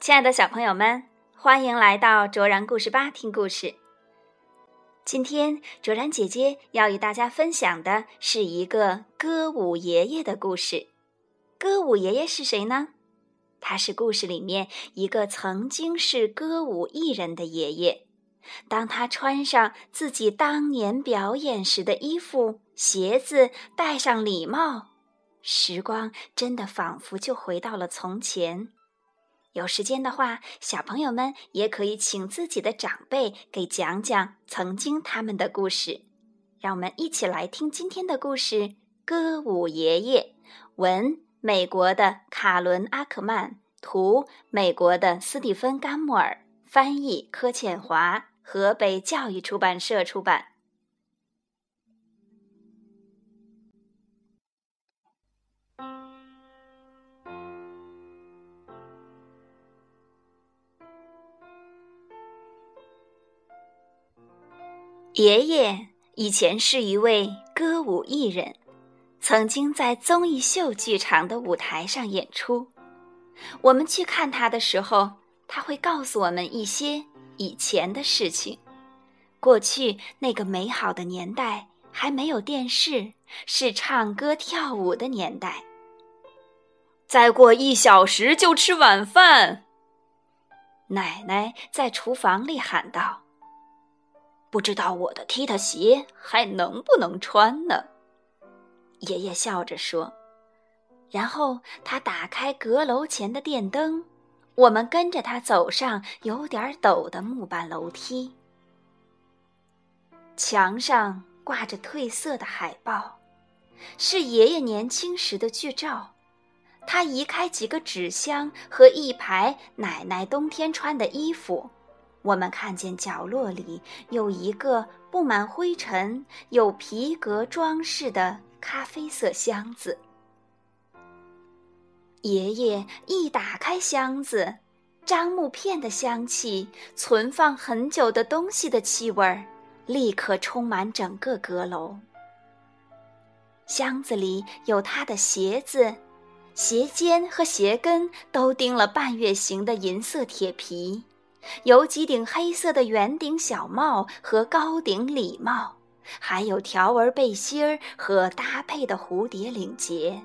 亲爱的小朋友们，欢迎来到卓然故事吧听故事。今天卓然姐姐要与大家分享的是一个歌舞爷爷的故事。歌舞爷爷是谁呢？他是故事里面一个曾经是歌舞艺人的爷爷。当他穿上自己当年表演时的衣服、鞋子，戴上礼帽，时光真的仿佛就回到了从前。有时间的话，小朋友们也可以请自己的长辈给讲讲曾经他们的故事。让我们一起来听今天的故事《歌舞爷爷》。文：美国的卡伦·阿克曼，图：美国的斯蒂芬·甘穆尔，翻译：柯倩华，河北教育出版社出版。爷爷以前是一位歌舞艺人，曾经在综艺秀剧场的舞台上演出。我们去看他的时候，他会告诉我们一些以前的事情。过去那个美好的年代还没有电视，是唱歌跳舞的年代。再过一小时就吃晚饭，奶奶在厨房里喊道。不知道我的踢踏鞋还能不能穿呢？爷爷笑着说。然后他打开阁楼前的电灯，我们跟着他走上有点陡的木板楼梯。墙上挂着褪色的海报，是爷爷年轻时的剧照。他移开几个纸箱和一排奶奶冬天穿的衣服。我们看见角落里有一个布满灰尘、有皮革装饰的咖啡色箱子。爷爷一打开箱子，樟木片的香气、存放很久的东西的气味儿，立刻充满整个阁楼。箱子里有他的鞋子，鞋尖和鞋跟都钉了半月形的银色铁皮。有几顶黑色的圆顶小帽和高顶礼帽，还有条纹背心儿和搭配的蝴蝶领结。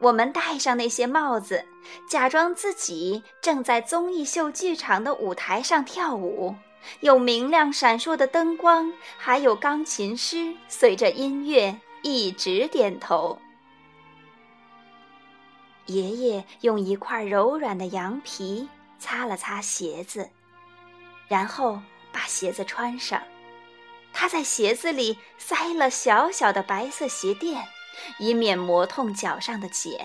我们戴上那些帽子，假装自己正在综艺秀剧场的舞台上跳舞，有明亮闪烁的灯光，还有钢琴师随着音乐一直点头。爷爷用一块柔软的羊皮。擦了擦鞋子，然后把鞋子穿上。他在鞋子里塞了小小的白色鞋垫，以免磨痛脚上的茧。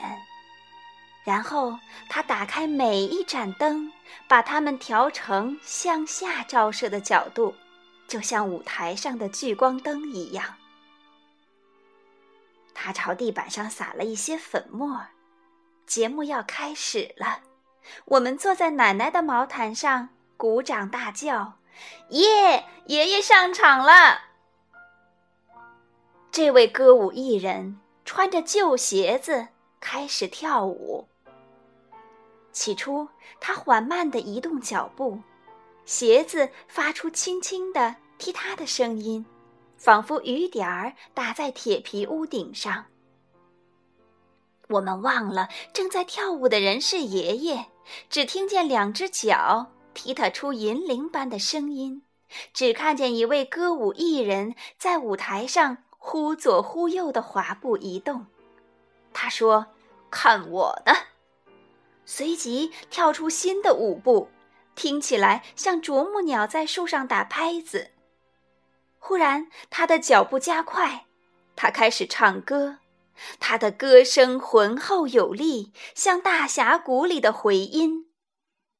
然后他打开每一盏灯，把它们调成向下照射的角度，就像舞台上的聚光灯一样。他朝地板上撒了一些粉末。节目要开始了。我们坐在奶奶的毛毯上，鼓掌大叫：“耶！爷爷上场了！”这位歌舞艺人穿着旧鞋子开始跳舞。起初，他缓慢地移动脚步，鞋子发出轻轻的踢踏的声音，仿佛雨点儿打在铁皮屋顶上。我们忘了正在跳舞的人是爷爷。只听见两只脚踢踏出银铃般的声音，只看见一位歌舞艺人在舞台上忽左忽右的滑步移动。他说：“看我的！”随即跳出新的舞步，听起来像啄木鸟在树上打拍子。忽然，他的脚步加快，他开始唱歌。他的歌声浑厚有力，像大峡谷里的回音。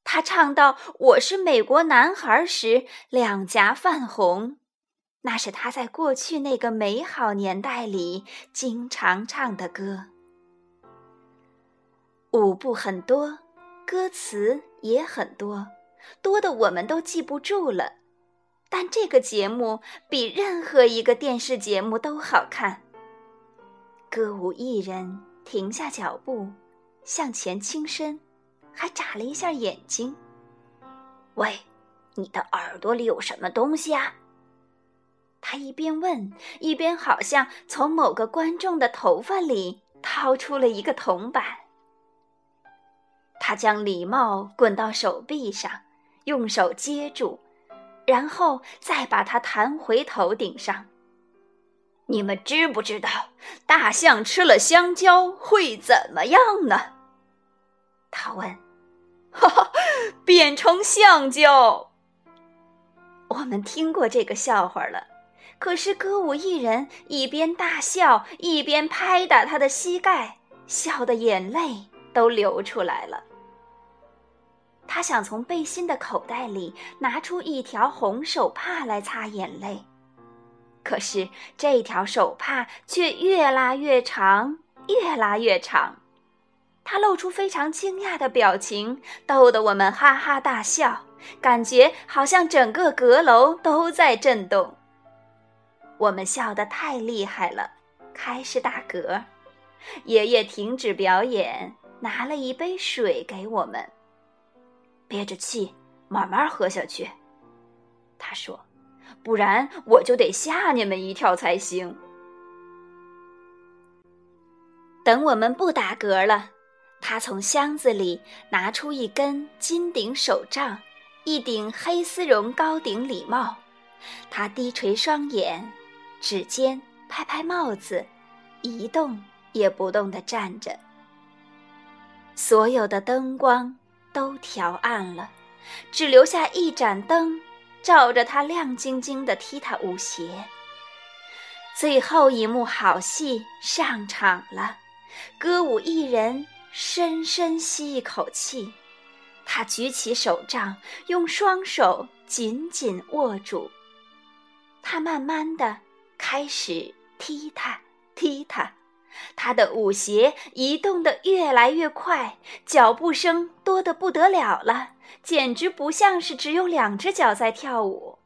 他唱到“我是美国男孩”时，两颊泛红。那是他在过去那个美好年代里经常唱的歌。舞步很多，歌词也很多，多的我们都记不住了。但这个节目比任何一个电视节目都好看。歌舞艺人停下脚步，向前倾身，还眨了一下眼睛。喂，你的耳朵里有什么东西啊？他一边问，一边好像从某个观众的头发里掏出了一个铜板。他将礼帽滚到手臂上，用手接住，然后再把它弹回头顶上。你们知不知道，大象吃了香蕉会怎么样呢？他问。哈哈，变成橡胶。我们听过这个笑话了，可是歌舞艺人一边大笑，一边拍打他的膝盖，笑的眼泪都流出来了。他想从背心的口袋里拿出一条红手帕来擦眼泪，可是这条手帕却越拉越长，越拉越长。他露出非常惊讶的表情，逗得我们哈哈大笑，感觉好像整个阁楼都在震动。我们笑得太厉害了，开始打嗝。爷爷停止表演，拿了一杯水给我们，憋着气慢慢喝下去。他说：“不然我就得吓你们一跳才行。”等我们不打嗝了。他从箱子里拿出一根金顶手杖，一顶黑丝绒高顶礼帽。他低垂双眼，指尖拍拍帽子，一动也不动地站着。所有的灯光都调暗了，只留下一盏灯照着他亮晶晶的踢踏舞鞋。最后一幕好戏上场了，歌舞艺人。深深吸一口气，他举起手杖，用双手紧紧握住。他慢慢的开始踢踏踢踏，他的舞鞋移动的越来越快，脚步声多得不得了了，简直不像是只有两只脚在跳舞。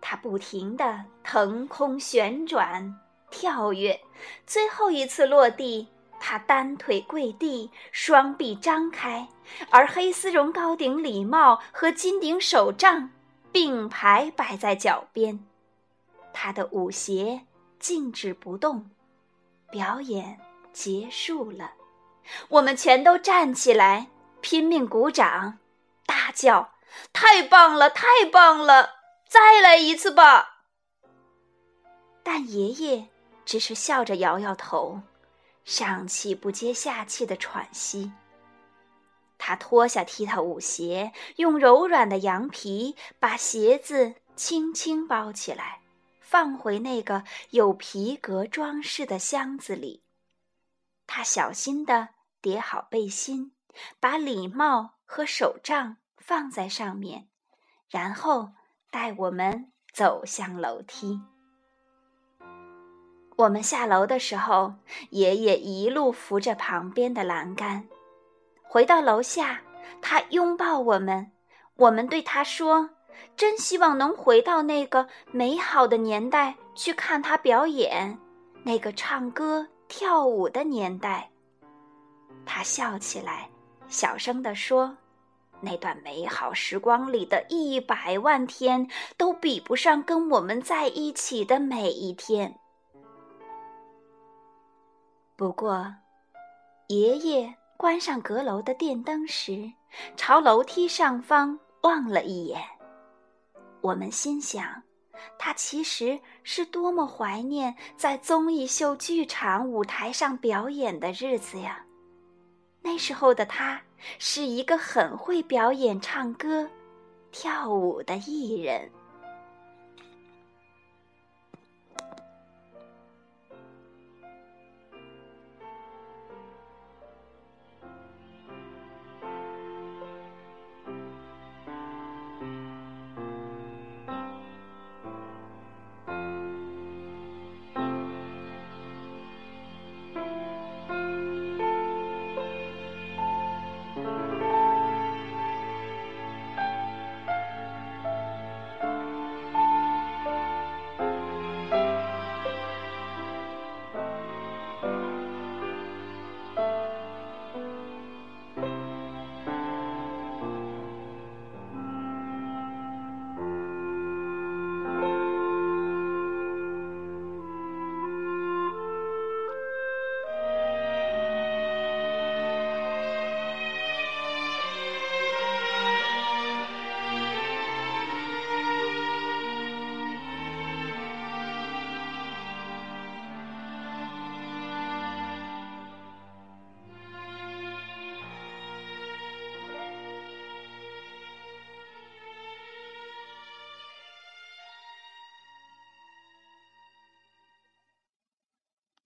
他不停的腾空旋转、跳跃，最后一次落地。他单腿跪地，双臂张开，而黑丝绒高顶礼帽和金顶手杖并排摆在脚边。他的舞鞋静止不动，表演结束了。我们全都站起来，拼命鼓掌，大叫：“太棒了，太棒了！再来一次吧！”但爷爷只是笑着摇摇头。上气不接下气的喘息。他脱下踢踏舞鞋，用柔软的羊皮把鞋子轻轻包起来，放回那个有皮革装饰的箱子里。他小心地叠好背心，把礼帽和手杖放在上面，然后带我们走向楼梯。我们下楼的时候，爷爷一路扶着旁边的栏杆。回到楼下，他拥抱我们。我们对他说：“真希望能回到那个美好的年代去看他表演，那个唱歌跳舞的年代。”他笑起来，小声地说：“那段美好时光里的一百万天，都比不上跟我们在一起的每一天。”不过，爷爷关上阁楼的电灯时，朝楼梯上方望了一眼。我们心想，他其实是多么怀念在综艺秀剧场舞台上表演的日子呀！那时候的他是一个很会表演、唱歌、跳舞的艺人。